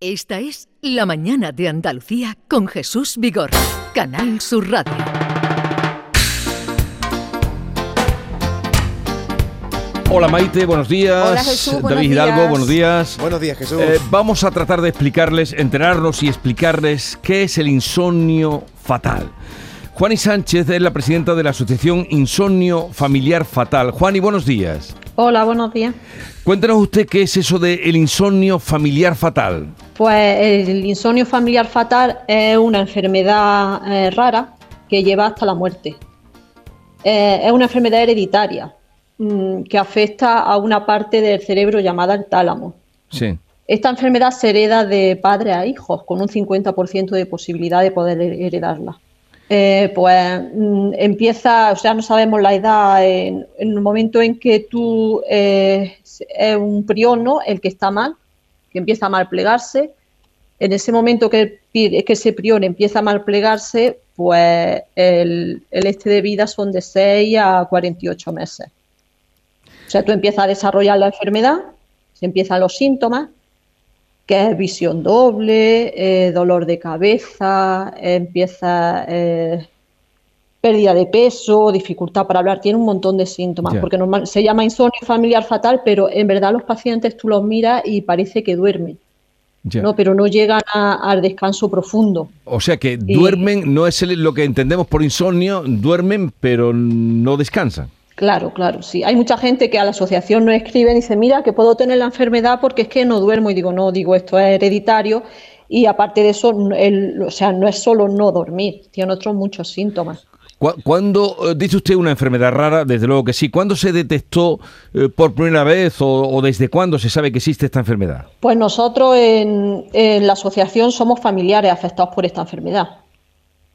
Esta es La Mañana de Andalucía con Jesús Vigor, Canal Sur Radio. Hola Maite, buenos días. Hola, Jesús, buenos David Hidalgo, días. buenos días. Buenos días, Jesús. Eh, vamos a tratar de explicarles, enterarnos y explicarles qué es el insomnio fatal. Juani Sánchez es la presidenta de la Asociación Insomnio Familiar Fatal. Juani, buenos días. Hola, buenos días. Cuéntenos usted qué es eso del insomnio familiar fatal. Pues el insomnio familiar fatal es una enfermedad eh, rara que lleva hasta la muerte. Eh, es una enfermedad hereditaria mm, que afecta a una parte del cerebro llamada el tálamo. Sí. Esta enfermedad se hereda de padre a hijos con un 50% de posibilidad de poder heredarla. Eh, pues mm, empieza, o sea, no sabemos la edad, en, en el momento en que tú es un prión, ¿no? El que está mal, que empieza a mal plegarse. En ese momento que, el que ese prión empieza a mal plegarse, pues el, el este de vida son de 6 a 48 meses. O sea, tú empiezas a desarrollar la enfermedad, se empiezan los síntomas, que es visión doble, eh, dolor de cabeza, empieza eh, pérdida de peso, dificultad para hablar, tiene un montón de síntomas, porque normal, se llama insomnio familiar fatal, pero en verdad los pacientes tú los miras y parece que duermen. ¿no? pero no llegan a- al descanso profundo. O sea que Y- duermen, no es lo que entendemos por insomnio, duermen pero no descansan. Claro, claro, sí. Hay mucha gente que a la asociación nos escribe y dice, mira, que puedo tener la enfermedad porque es que no duermo. Y digo, no, digo, esto es hereditario. Y aparte de eso, el- o sea, no es solo no dormir, tiene otros muchos síntomas. Cu- ¿Cuándo, eh, dice usted una enfermedad rara? Desde luego que sí. ¿Cuándo se detectó eh, por primera vez o, o desde cuándo se sabe que existe esta enfermedad? Pues nosotros en, en la asociación somos familiares afectados por esta enfermedad.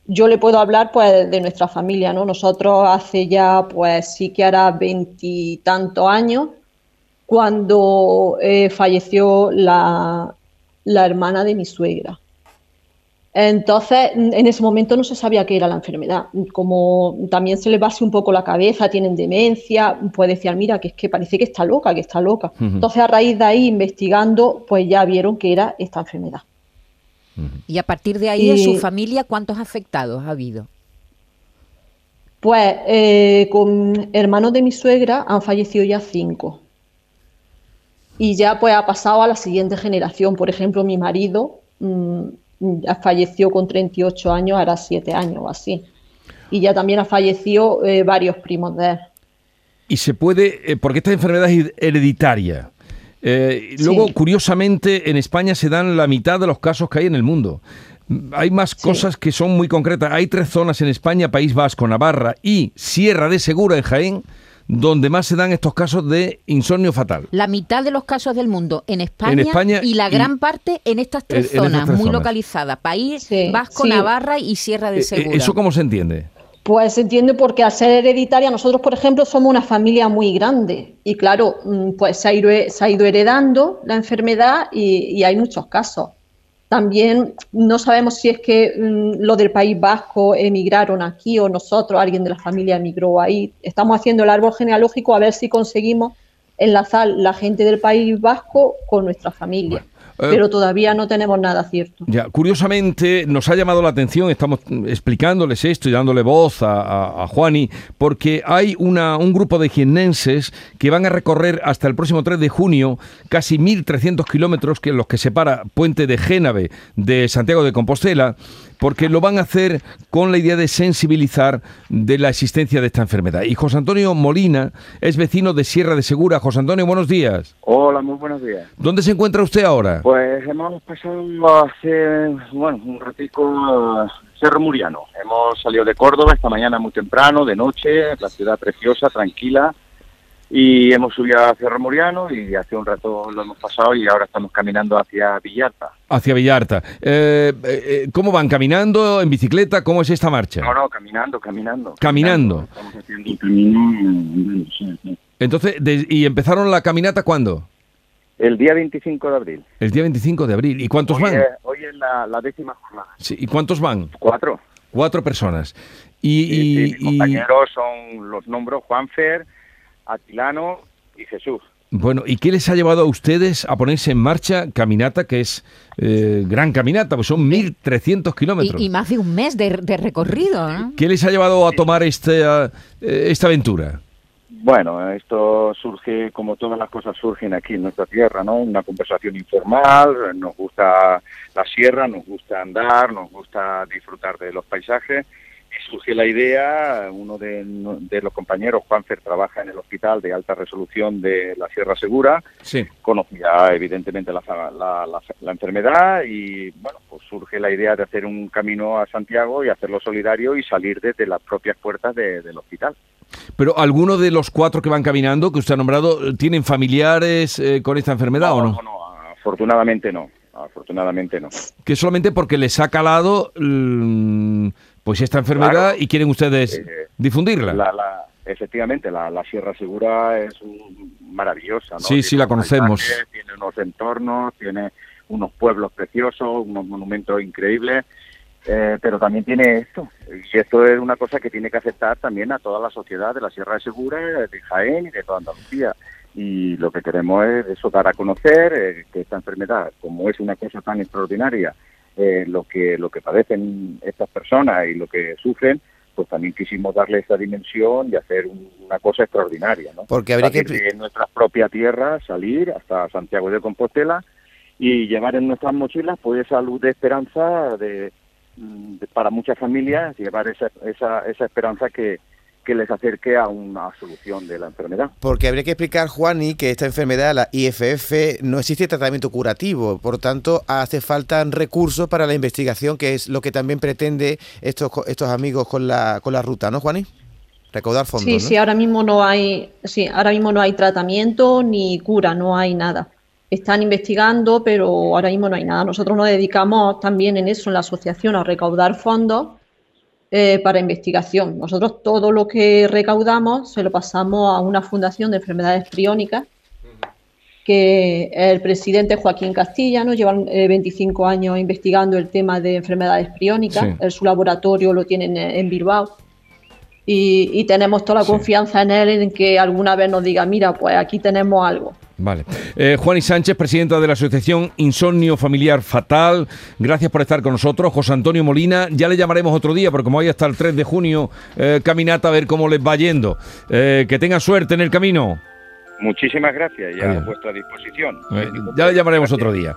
Yo le puedo hablar pues de nuestra familia, ¿no? Nosotros hace ya pues sí que hará veintitantos años cuando eh, falleció la, la hermana de mi suegra. Entonces, en ese momento no se sabía qué era la enfermedad. Como también se les va así un poco la cabeza, tienen demencia, pues decían, mira, que es que parece que está loca, que está loca. Entonces, a raíz de ahí, investigando, pues ya vieron que era esta enfermedad. Y a partir de ahí, en Y- su familia, ¿cuántos afectados ha habido? Pues eh, con hermanos de mi suegra han fallecido ya cinco. Y ya pues ha pasado a la siguiente generación. Por ejemplo, mi marido mm, falleció con 38 años, hará 7 años o así. Y ya también ha fallecido eh, varios primos de él. Y se puede, eh, porque esta enfermedad es hereditaria. Eh, Sí. Luego, curiosamente, en España se dan la mitad de los casos que hay en el mundo. Hay más cosas que son muy concretas. Hay tres zonas en España, País Vasco, Navarra y Sierra de Segura en Jaén, donde más se dan estos casos de insomnio fatal. La mitad de los casos del mundo en España, España y la y- gran parte en estas tres en- en estas zonas, tres muy zonas. localizadas. País, Sí, Vasco, sí. Navarra y Sierra de Eh, eh, Segura. ¿Eso cómo se entiende? Pues se entiende porque al ser hereditaria, nosotros, por ejemplo, somos una familia muy grande y claro, mm, pues se ha ido, se ha ido heredando la enfermedad y, y hay muchos casos. También no sabemos si es que mm, lo del País Vasco emigraron aquí o nosotros, alguien de la familia emigró ahí. Estamos haciendo el árbol genealógico a ver si conseguimos enlazar la gente del País Vasco con nuestra familia. Pero todavía no tenemos nada cierto. Ya, curiosamente nos ha llamado la atención, estamos explicándoles esto y dándole voz a, a- a Juani, porque hay una, un grupo de jiennenses que van a recorrer hasta el próximo 3 de junio casi 1.300 kilómetros, que los que separa Puente de Génave de Santiago de Compostela, porque lo van a hacer con la idea de sensibilizar de la existencia de esta enfermedad. Y José Antonio Molina es vecino de Sierra de Segura. José Antonio, buenos días. Hola, muy buenos días. ¿Dónde se encuentra usted ahora? Pues hemos pasado hace, bueno, un ratico Cerro Muriano. Hemos salido de Córdoba esta mañana muy temprano, de noche, la ciudad preciosa, tranquila. Y hemos subido a Cerro Muriano y hace un rato lo hemos pasado y ahora estamos caminando hacia Villarta. Hacia Villarta. Eh, eh, ¿Cómo van? ¿Caminando? ¿En bicicleta? ¿Cómo es esta marcha? No, no, caminando, caminando. Caminando. Estamos haciendo un camino. sí, sí. Entonces, de- ¿y empezaron la caminata cuándo? El día 25 de abril. El día 25 de abril. ¿Y cuántos Hoy van? es, hoy es la, la décima jornada. Sí, ¿Y cuántos van? Cuatro. Cuatro personas. Y, Sí, y- compañeros son los nombros Juanfer, Atilano y Jesús. Bueno, ¿y qué les ha llevado a ustedes a ponerse en marcha Caminata, que es eh, gran caminata, pues son 1.300 kilómetros? Y, y más de un mes de, de recorrido. ¿Qué les ha llevado a tomar este, eh, esta aventura? Bueno, esto surge, como todas las cosas surgen aquí en nuestra tierra, ¿no? Una conversación informal, nos gusta la sierra, nos gusta andar, nos gusta disfrutar de los paisajes. Surge la idea, uno de, de los compañeros, Juanfer, trabaja en el hospital de alta resolución de la Sierra Segura, Sí. conocía evidentemente la, la- la- la enfermedad y bueno, pues surge la idea de hacer un camino a Santiago y hacerlo solidario y salir desde las propias puertas de- del hospital. Pero ¿alguno de los cuatro que van caminando, que usted ha nombrado, tienen familiares eh, con esta enfermedad o no? no, no, afortunadamente no, afortunadamente no. Que solamente porque les ha calado pues esta enfermedad Claro. y quieren ustedes Eh, difundirla. La, la- efectivamente, la, la Sierra Segura es un- maravillosa, ¿no? Sí, Tiene sí, la conocemos. paisajes, Tiene unos entornos, tiene unos pueblos preciosos, unos monumentos increíbles, eh, pero también tiene esto. Y esto es una cosa que tiene que aceptar también a toda la sociedad de la Sierra de Segura, de Jaén y de toda Andalucía. Y lo que queremos es eso, dar a conocer eh, que esta enfermedad, como es una cosa tan extraordinaria, eh, lo que lo que padecen estas personas y lo que sufren, pues también quisimos darle esa dimensión y hacer un- una cosa extraordinaria, ¿no? Porque habría que de nuestra propia tierra, salir hasta Santiago de Compostela y llevar en nuestras mochilas pues esa luz de esperanza de, mm, de- para muchas familias, llevar esa, esa, esa esperanza que, que les acerque a una solución de la enfermedad. Porque habría que explicar, Juani, que esta enfermedad, la IFF, no existe tratamiento curativo. Por tanto, hace falta recursos para la investigación, que es lo que también pretende estos, estos amigos con la, con la ruta, ¿no, Juani? Recaudar fondos. Sí, ¿no? sí, ahora mismo no hay, sí, ahora mismo no hay tratamiento ni cura, no hay nada. Están investigando, pero ahora mismo no hay nada. Nosotros nos dedicamos también en eso, en la asociación, a recaudar fondos eh, para investigación. Nosotros todo lo que recaudamos se lo pasamos a una fundación de enfermedades priónicas, que el presidente Joaquín Castilla, ¿no? llevan eh, 25 años investigando el tema de enfermedades priónicas. Sí. El- su laboratorio lo tienen en, en Bilbao. Y, y tenemos toda la Sí. confianza en él en que alguna vez nos diga, mira, pues aquí tenemos algo. Vale. Eh, Juan y Sánchez, presidenta de la Asociación Insomnio Familiar Fatal, gracias por estar con nosotros. José Antonio Molina, ya le llamaremos otro día, porque como hay hasta el 3 de junio, eh, caminata, a ver cómo les va yendo. Eh, que tengan suerte en el camino. Muchísimas gracias y Adiós. a vuestra disposición. Eh, ya le llamaremos otro día.